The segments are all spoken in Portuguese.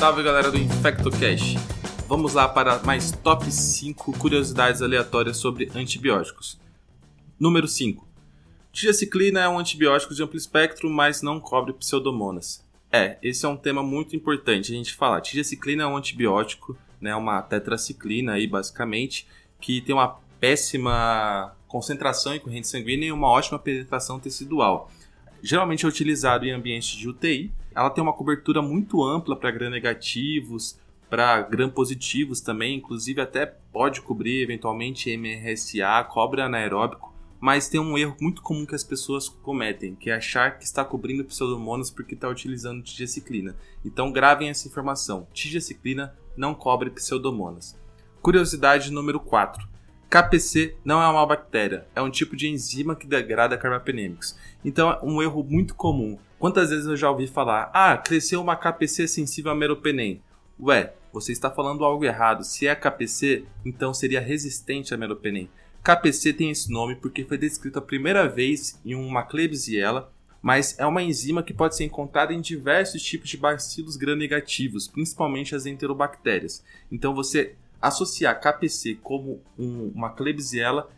Salve galera do InfectoCast! Vamos lá para mais top 5 curiosidades aleatórias sobre antibióticos. Número 5. Tigecyclina é um antibiótico de amplo espectro, mas não cobre pseudomonas. É, esse é um tema muito importante a gente falar. Tigecyclina é um antibiótico, né, uma tetraciclina aí basicamente, que tem uma péssima concentração em corrente sanguínea e uma ótima penetração tecidual. Geralmente é utilizado em ambientes de UTI. Ela tem uma cobertura muito ampla para gram-negativos, para gram-positivos também, inclusive até pode cobrir eventualmente MRSA, cobre anaeróbico, mas tem um erro muito comum que as pessoas cometem, que é achar que está cobrindo pseudomonas porque está utilizando tigeciclina. Então gravem essa informação, tigeciclina não cobre pseudomonas. Curiosidade número 4. KPC não é uma bactéria, é um tipo de enzima que degrada carbapenêmicos. Então é um erro muito comum. Quantas vezes eu já ouvi falar: "Ah, cresceu uma KPC sensível a meropenem". Ué, você está falando algo errado. Se é KPC, então seria resistente a meropenem. KPC tem esse nome porque foi descrito a primeira vez em uma Klebsiella, mas é uma enzima que pode ser encontrada em diversos tipos de bacilos gram-negativos, principalmente as enterobactérias. Então você associar KPC como um, uma Klebsiella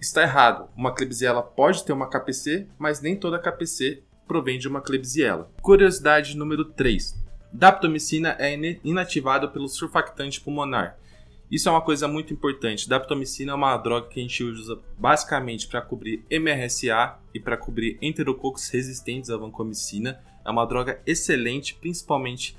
está errado. Uma Klebsiella pode ter uma KPC, mas nem toda KPC provém de uma Klebsiella. Curiosidade número 3. Daptomicina é inativada pelo surfactante pulmonar. Isso é uma coisa muito importante. Daptomicina é uma droga que a gente usa basicamente para cobrir MRSA e para cobrir enterococos resistentes à vancomicina. É uma droga excelente, principalmente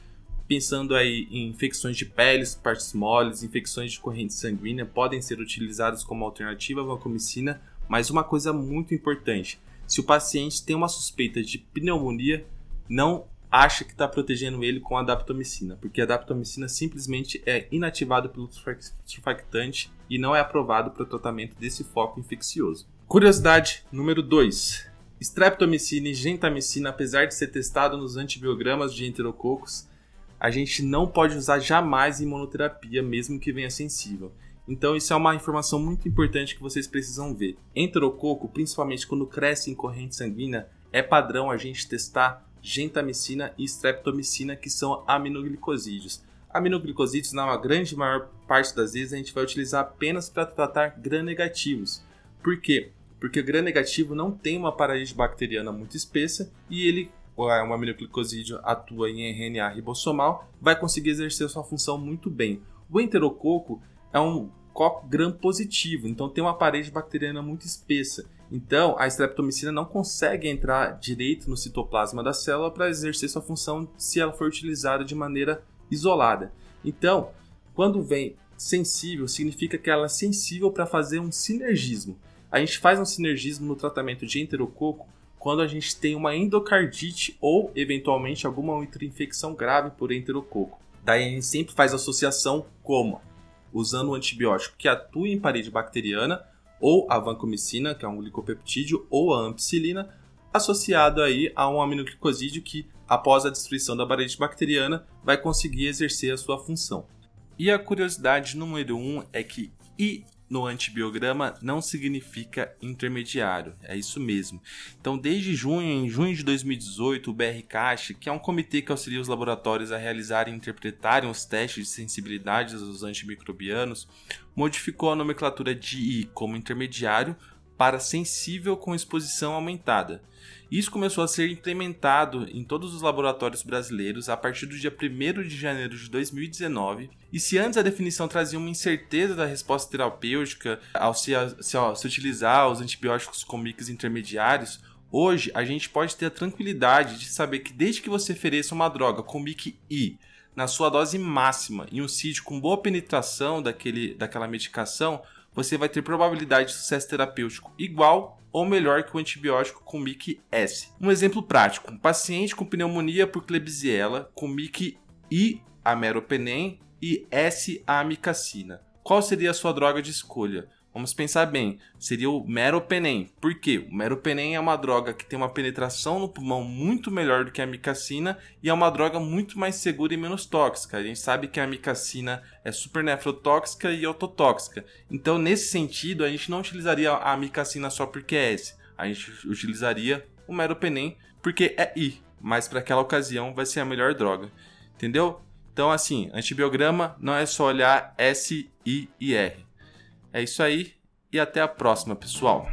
Pensando aí em infecções de peles, partes moles, infecções de corrente sanguínea, podem ser utilizadas como alternativa à vancomicina, mas uma coisa muito importante: se o paciente tem uma suspeita de pneumonia, não acha que está protegendo ele com a daptomicina, porque a daptomicina simplesmente é inativada pelo surfactante e não é aprovado para o tratamento desse foco infeccioso. Curiosidade número 2. Streptomicina e gentamicina, apesar de ser testado nos antibiogramas de enterococos, a gente não pode usar jamais imunoterapia, mesmo que venha sensível. Então isso é uma informação muito importante que vocês precisam ver. Enterococo, principalmente quando cresce em corrente sanguínea, é padrão a gente testar gentamicina e streptomicina, que são aminoglicosídeos. Aminoglicosídeos, na grande maior parte das vezes, a gente vai utilizar apenas para tratar gram-negativos. Por quê? Porque o gram-negativo não tem uma parede bacteriana muito espessa e ele um aminoglicosídeo atua em RNA ribossomal, vai conseguir exercer sua função muito bem. O enterococo é um coco gram positivo, então tem uma parede bacteriana muito espessa. Então, a streptomicina não consegue entrar direito no citoplasma da célula para exercer sua função se ela for utilizada de maneira isolada. Então, quando vem sensível, significa que ela é sensível para fazer um sinergismo. A gente faz um sinergismo no tratamento de enterococo quando a gente tem uma endocardite ou eventualmente alguma outra infecção grave por enterococo. Daí a gente sempre faz associação como usando um antibiótico que atua em parede bacteriana ou a vancomicina, que é um glicopeptídeo, ou a ampicilina, associado aí a um aminoglicosídeo que, após a destruição da parede bacteriana, vai conseguir exercer a sua função. E a curiosidade número 1 um é que no antibiograma não significa intermediário, é isso mesmo. Então, desde junho, em junho de 2018, o BRCAST, que é um comitê que auxilia os laboratórios a realizarem e interpretarem os testes de sensibilidade dos antimicrobianos, modificou a nomenclatura de I como intermediário para sensível com exposição aumentada. Isso começou a ser implementado em todos os laboratórios brasileiros a partir do dia 1 de janeiro de 2019. E se antes a definição trazia uma incerteza da resposta terapêutica ao se, se, se utilizar os antibióticos com mix intermediários, hoje a gente pode ter a tranquilidade de saber que desde que você ofereça uma droga com MIC I na sua dose máxima e um CID com boa penetração daquele, daquela medicação, você vai ter probabilidade de sucesso terapêutico igual ou melhor que o antibiótico com MIC S. Um exemplo prático: um paciente com pneumonia por Klebsiella com MIC I ameropenem e S amicacina. Qual seria a sua droga de escolha? Vamos pensar bem, seria o meropenem. Por quê? O meropenem é uma droga que tem uma penetração no pulmão muito melhor do que a micacina e é uma droga muito mais segura e menos tóxica. A gente sabe que a micacina é super nefrotóxica e ototóxica. Então, nesse sentido, a gente não utilizaria a micacina só porque é S. A gente utilizaria o meropenem porque é I, mas para aquela ocasião vai ser a melhor droga. Entendeu? Então, assim, antibiograma não é só olhar S, I e R. É isso aí e até a próxima, pessoal.